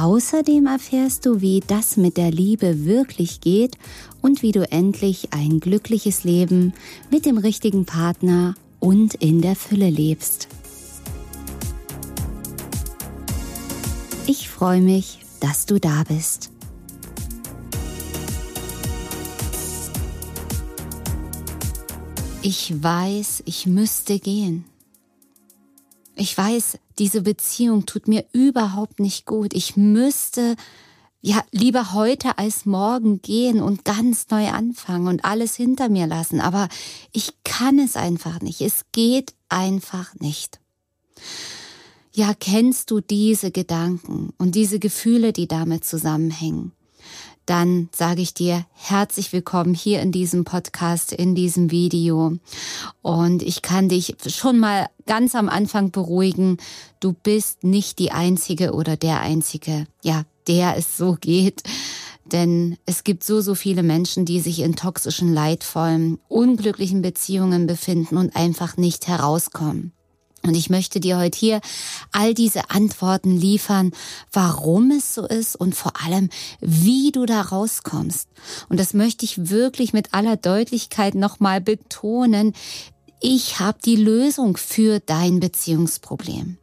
Außerdem erfährst du, wie das mit der Liebe wirklich geht und wie du endlich ein glückliches Leben mit dem richtigen Partner und in der Fülle lebst. Ich freue mich, dass du da bist. Ich weiß, ich müsste gehen. Ich weiß, diese Beziehung tut mir überhaupt nicht gut. Ich müsste ja lieber heute als morgen gehen und ganz neu anfangen und alles hinter mir lassen. Aber ich kann es einfach nicht. Es geht einfach nicht. Ja, kennst du diese Gedanken und diese Gefühle, die damit zusammenhängen? Dann sage ich dir herzlich willkommen hier in diesem Podcast, in diesem Video. Und ich kann dich schon mal ganz am Anfang beruhigen. Du bist nicht die Einzige oder der Einzige, ja, der es so geht. Denn es gibt so, so viele Menschen, die sich in toxischen, leidvollen, unglücklichen Beziehungen befinden und einfach nicht herauskommen. Und ich möchte dir heute hier all diese Antworten liefern, warum es so ist und vor allem, wie du da rauskommst. Und das möchte ich wirklich mit aller Deutlichkeit nochmal betonen. Ich habe die Lösung für dein Beziehungsproblem.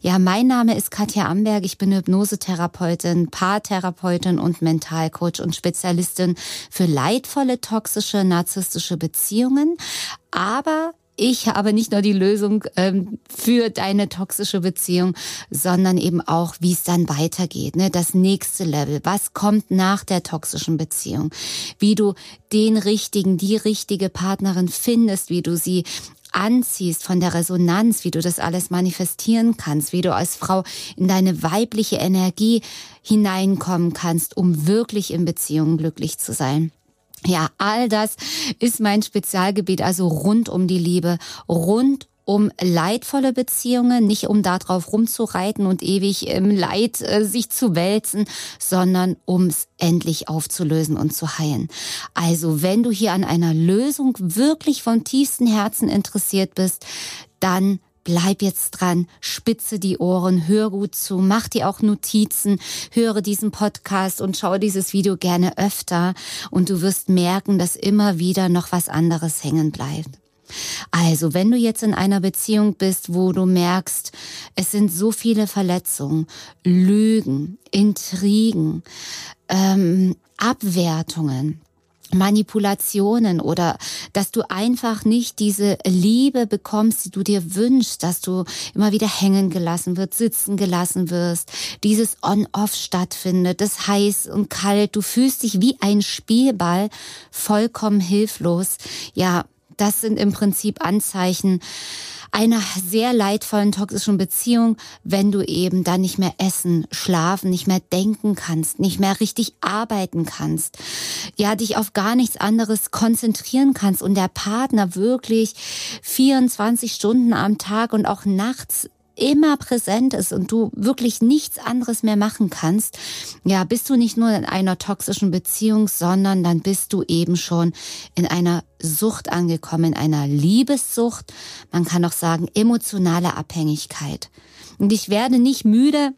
Ja, mein Name ist Katja Amberg. Ich bin Hypnosetherapeutin, Paartherapeutin und Mentalcoach und Spezialistin für leidvolle, toxische, narzisstische Beziehungen. Aber ich habe nicht nur die Lösung ähm, für deine toxische Beziehung, sondern eben auch, wie es dann weitergeht. Ne? Das nächste Level. Was kommt nach der toxischen Beziehung? Wie du den richtigen, die richtige Partnerin findest, wie du sie anziehst von der Resonanz, wie du das alles manifestieren kannst, wie du als Frau in deine weibliche Energie hineinkommen kannst, um wirklich in Beziehungen glücklich zu sein. Ja, all das ist mein Spezialgebiet, also rund um die Liebe, rund um leidvolle Beziehungen, nicht um darauf rumzureiten und ewig im Leid äh, sich zu wälzen, sondern ums endlich aufzulösen und zu heilen. Also wenn du hier an einer Lösung wirklich vom tiefsten Herzen interessiert bist, dann bleib jetzt dran, spitze die Ohren, hör gut zu, mach dir auch Notizen, höre diesen Podcast und schau dieses Video gerne öfter und du wirst merken, dass immer wieder noch was anderes hängen bleibt. Also, wenn du jetzt in einer Beziehung bist, wo du merkst, es sind so viele Verletzungen, Lügen, Intrigen, ähm, Abwertungen, Manipulationen oder dass du einfach nicht diese Liebe bekommst, die du dir wünschst, dass du immer wieder hängen gelassen wird, sitzen gelassen wirst, dieses On-Off stattfindet, das heiß und kalt, du fühlst dich wie ein Spielball, vollkommen hilflos. Ja, das sind im Prinzip Anzeichen, einer sehr leidvollen toxischen Beziehung, wenn du eben dann nicht mehr essen, schlafen, nicht mehr denken kannst, nicht mehr richtig arbeiten kannst, ja, dich auf gar nichts anderes konzentrieren kannst und der Partner wirklich 24 Stunden am Tag und auch nachts immer präsent ist und du wirklich nichts anderes mehr machen kannst, ja, bist du nicht nur in einer toxischen Beziehung, sondern dann bist du eben schon in einer Sucht angekommen, in einer Liebessucht. Man kann auch sagen, emotionale Abhängigkeit. Und ich werde nicht müde,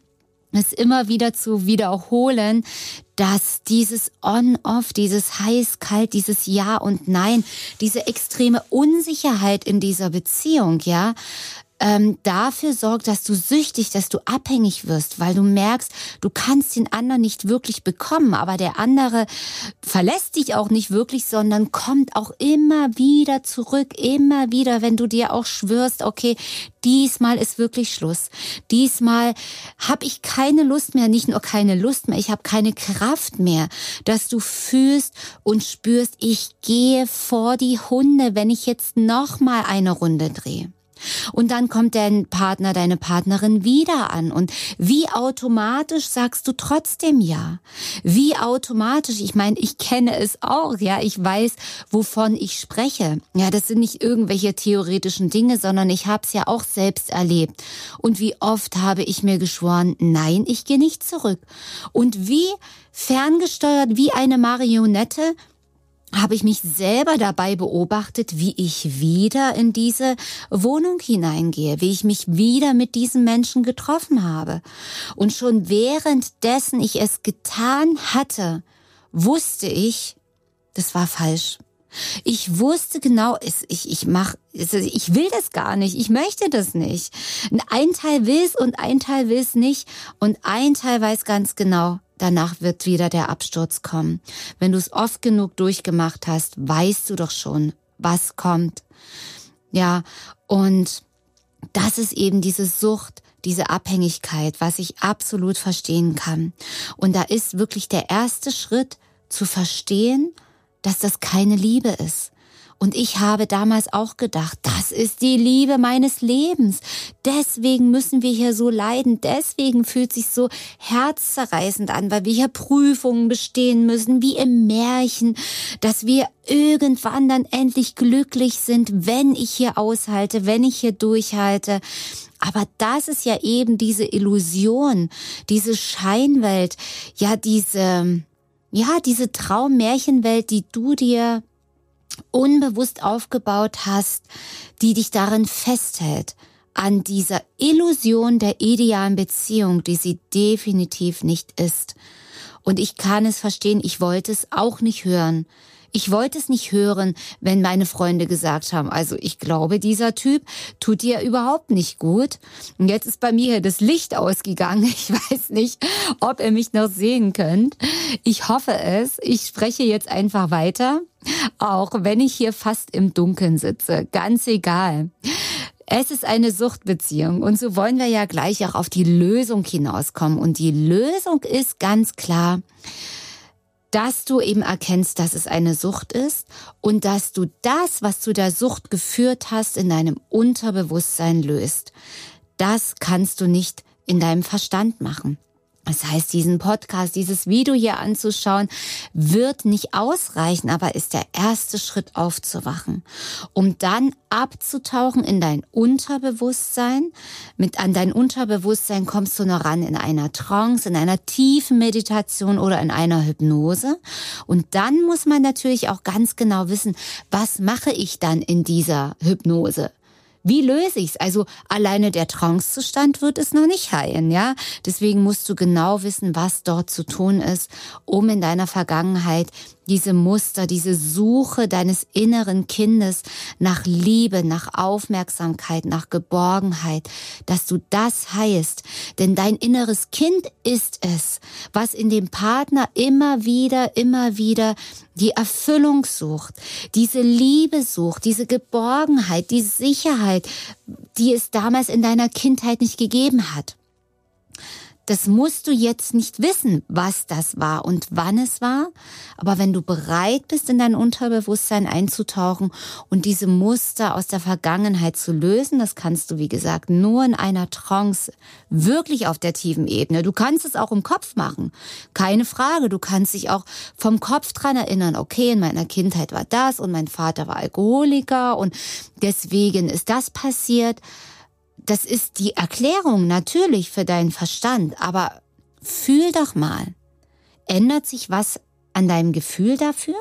es immer wieder zu wiederholen, dass dieses On-Off, dieses heiß-kalt, dieses Ja und Nein, diese extreme Unsicherheit in dieser Beziehung, ja, ähm, dafür sorgt, dass du süchtig, dass du abhängig wirst, weil du merkst, du kannst den anderen nicht wirklich bekommen, aber der andere verlässt dich auch nicht wirklich, sondern kommt auch immer wieder zurück, immer wieder, wenn du dir auch schwörst, okay, diesmal ist wirklich Schluss. Diesmal habe ich keine Lust mehr, nicht nur keine Lust mehr, ich habe keine Kraft mehr, dass du fühlst und spürst, ich gehe vor die Hunde, wenn ich jetzt noch mal eine Runde drehe. Und dann kommt dein Partner, deine Partnerin wieder an. Und wie automatisch sagst du trotzdem ja? Wie automatisch? Ich meine, ich kenne es auch, ja. Ich weiß, wovon ich spreche. Ja, das sind nicht irgendwelche theoretischen Dinge, sondern ich habe es ja auch selbst erlebt. Und wie oft habe ich mir geschworen, nein, ich gehe nicht zurück. Und wie ferngesteuert, wie eine Marionette, habe ich mich selber dabei beobachtet, wie ich wieder in diese Wohnung hineingehe, wie ich mich wieder mit diesen Menschen getroffen habe. Und schon währenddessen ich es getan hatte, wusste ich, das war falsch. Ich wusste genau, ich, ich mach, ich will das gar nicht, ich möchte das nicht. Ein Teil will es und ein Teil will es nicht und ein Teil weiß ganz genau, danach wird wieder der Absturz kommen. Wenn du es oft genug durchgemacht hast, weißt du doch schon, was kommt. Ja, und das ist eben diese Sucht, diese Abhängigkeit, was ich absolut verstehen kann. Und da ist wirklich der erste Schritt zu verstehen, dass das keine Liebe ist. Und ich habe damals auch gedacht, das ist die Liebe meines Lebens. Deswegen müssen wir hier so leiden. Deswegen fühlt sich so herzzerreißend an, weil wir hier Prüfungen bestehen müssen, wie im Märchen, dass wir irgendwann dann endlich glücklich sind, wenn ich hier aushalte, wenn ich hier durchhalte. Aber das ist ja eben diese Illusion, diese Scheinwelt, ja, diese, ja, diese Traummärchenwelt, die du dir unbewusst aufgebaut hast, die dich darin festhält, an dieser Illusion der idealen Beziehung, die sie definitiv nicht ist. Und ich kann es verstehen, ich wollte es auch nicht hören. Ich wollte es nicht hören, wenn meine Freunde gesagt haben, also ich glaube, dieser Typ tut dir überhaupt nicht gut. Und jetzt ist bei mir das Licht ausgegangen. Ich weiß nicht, ob ihr mich noch sehen könnt. Ich hoffe es. Ich spreche jetzt einfach weiter, auch wenn ich hier fast im Dunkeln sitze. Ganz egal. Es ist eine Suchtbeziehung und so wollen wir ja gleich auch auf die Lösung hinauskommen. Und die Lösung ist ganz klar, dass du eben erkennst, dass es eine Sucht ist und dass du das, was zu der Sucht geführt hast, in deinem Unterbewusstsein löst. Das kannst du nicht in deinem Verstand machen. Das heißt, diesen Podcast, dieses Video hier anzuschauen, wird nicht ausreichen, aber ist der erste Schritt aufzuwachen, um dann abzutauchen in dein Unterbewusstsein. Mit an dein Unterbewusstsein kommst du noch ran in einer Trance, in einer tiefen Meditation oder in einer Hypnose. Und dann muss man natürlich auch ganz genau wissen, was mache ich dann in dieser Hypnose? Wie löse ich's? Also alleine der Trancezustand wird es noch nicht heilen, ja? Deswegen musst du genau wissen, was dort zu tun ist, um in deiner Vergangenheit diese Muster, diese Suche deines inneren Kindes nach Liebe, nach Aufmerksamkeit, nach Geborgenheit, dass du das heilst. Denn dein inneres Kind ist es, was in dem Partner immer wieder, immer wieder die Erfüllung sucht, diese Liebe sucht, diese Geborgenheit, die Sicherheit, die es damals in deiner Kindheit nicht gegeben hat. Das musst du jetzt nicht wissen, was das war und wann es war. Aber wenn du bereit bist, in dein Unterbewusstsein einzutauchen und diese Muster aus der Vergangenheit zu lösen, das kannst du, wie gesagt, nur in einer Trance, wirklich auf der tiefen Ebene. Du kannst es auch im Kopf machen. Keine Frage. Du kannst dich auch vom Kopf dran erinnern. Okay, in meiner Kindheit war das und mein Vater war Alkoholiker und deswegen ist das passiert das ist die Erklärung natürlich für deinen Verstand, aber fühl doch mal. Ändert sich was an deinem Gefühl dafür?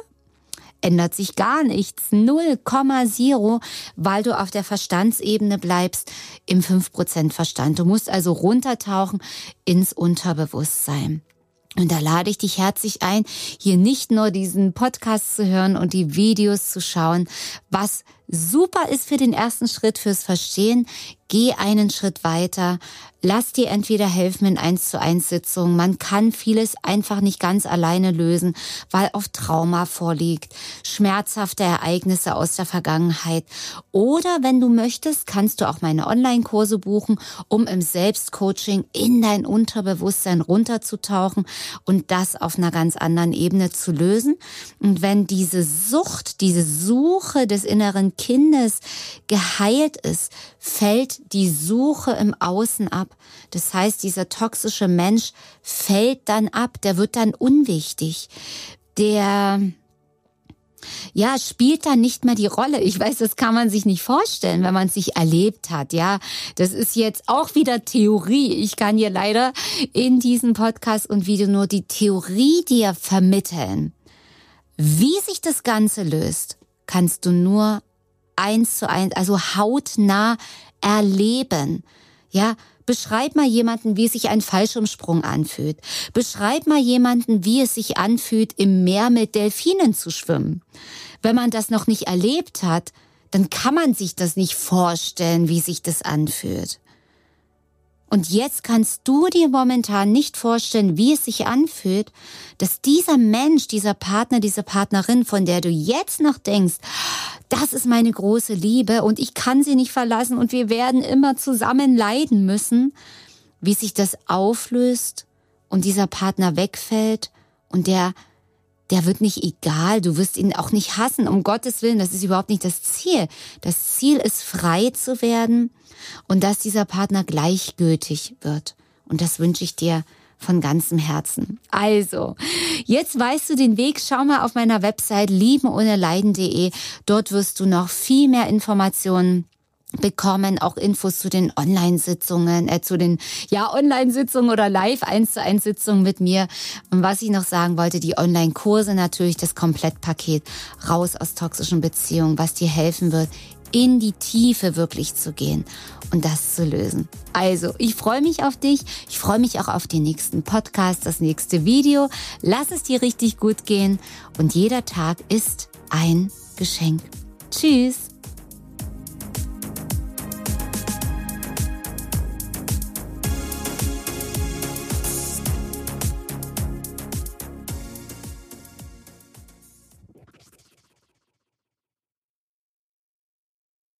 Ändert sich gar nichts. 0,0, weil du auf der Verstandsebene bleibst im 5% Verstand. Du musst also runtertauchen ins Unterbewusstsein. Und da lade ich dich herzlich ein, hier nicht nur diesen Podcast zu hören und die Videos zu schauen, was super ist für den ersten Schritt fürs Verstehen. Geh einen Schritt weiter. Lass dir entweder helfen in 1 zu 1 Sitzungen. Man kann vieles einfach nicht ganz alleine lösen, weil oft Trauma vorliegt, schmerzhafte Ereignisse aus der Vergangenheit. Oder wenn du möchtest, kannst du auch meine Online-Kurse buchen, um im Selbstcoaching in dein Unterbewusstsein runterzutauchen und das auf einer ganz anderen Ebene zu lösen. Und wenn diese Sucht, diese Suche des inneren Kindes geheilt ist, fällt die Suche im Außen ab. Das heißt, dieser toxische Mensch fällt dann ab, der wird dann unwichtig. Der ja, spielt dann nicht mehr die Rolle. Ich weiß, das kann man sich nicht vorstellen, wenn man sich erlebt hat. Ja, das ist jetzt auch wieder Theorie. Ich kann hier leider in diesem Podcast und Video nur die Theorie dir vermitteln. Wie sich das Ganze löst, kannst du nur eins zu eins, also hautnah erleben. Ja, Beschreib mal jemanden, wie sich ein Fallschirmsprung anfühlt. Beschreib mal jemanden, wie es sich anfühlt, im Meer mit Delfinen zu schwimmen. Wenn man das noch nicht erlebt hat, dann kann man sich das nicht vorstellen, wie sich das anfühlt. Und jetzt kannst du dir momentan nicht vorstellen, wie es sich anfühlt, dass dieser Mensch, dieser Partner, diese Partnerin, von der du jetzt noch denkst, das ist meine große Liebe und ich kann sie nicht verlassen und wir werden immer zusammen leiden müssen, wie sich das auflöst und dieser Partner wegfällt und der der wird nicht egal, du wirst ihn auch nicht hassen, um Gottes Willen, das ist überhaupt nicht das Ziel. Das Ziel ist frei zu werden und dass dieser Partner gleichgültig wird. Und das wünsche ich dir von ganzem Herzen. Also, jetzt weißt du den Weg. Schau mal auf meiner Website liebenohneleiden.de. Dort wirst du noch viel mehr Informationen bekommen auch Infos zu den Online-Sitzungen, äh, zu den ja Online-Sitzungen oder Live 1 zu 1 Sitzungen mit mir. Und was ich noch sagen wollte, die Online-Kurse natürlich, das Komplettpaket raus aus toxischen Beziehungen, was dir helfen wird, in die Tiefe wirklich zu gehen und das zu lösen. Also, ich freue mich auf dich. Ich freue mich auch auf den nächsten Podcast, das nächste Video. Lass es dir richtig gut gehen und jeder Tag ist ein Geschenk. Tschüss.